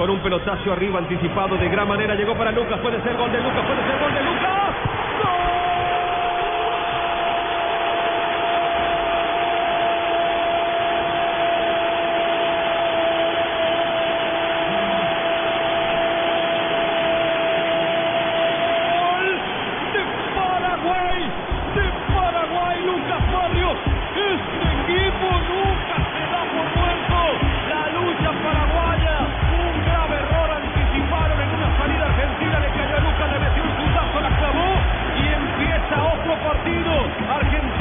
Con un pelotazo arriba anticipado de gran manera. Llegó para Lucas. Puede ser gol de Lucas. Hawkins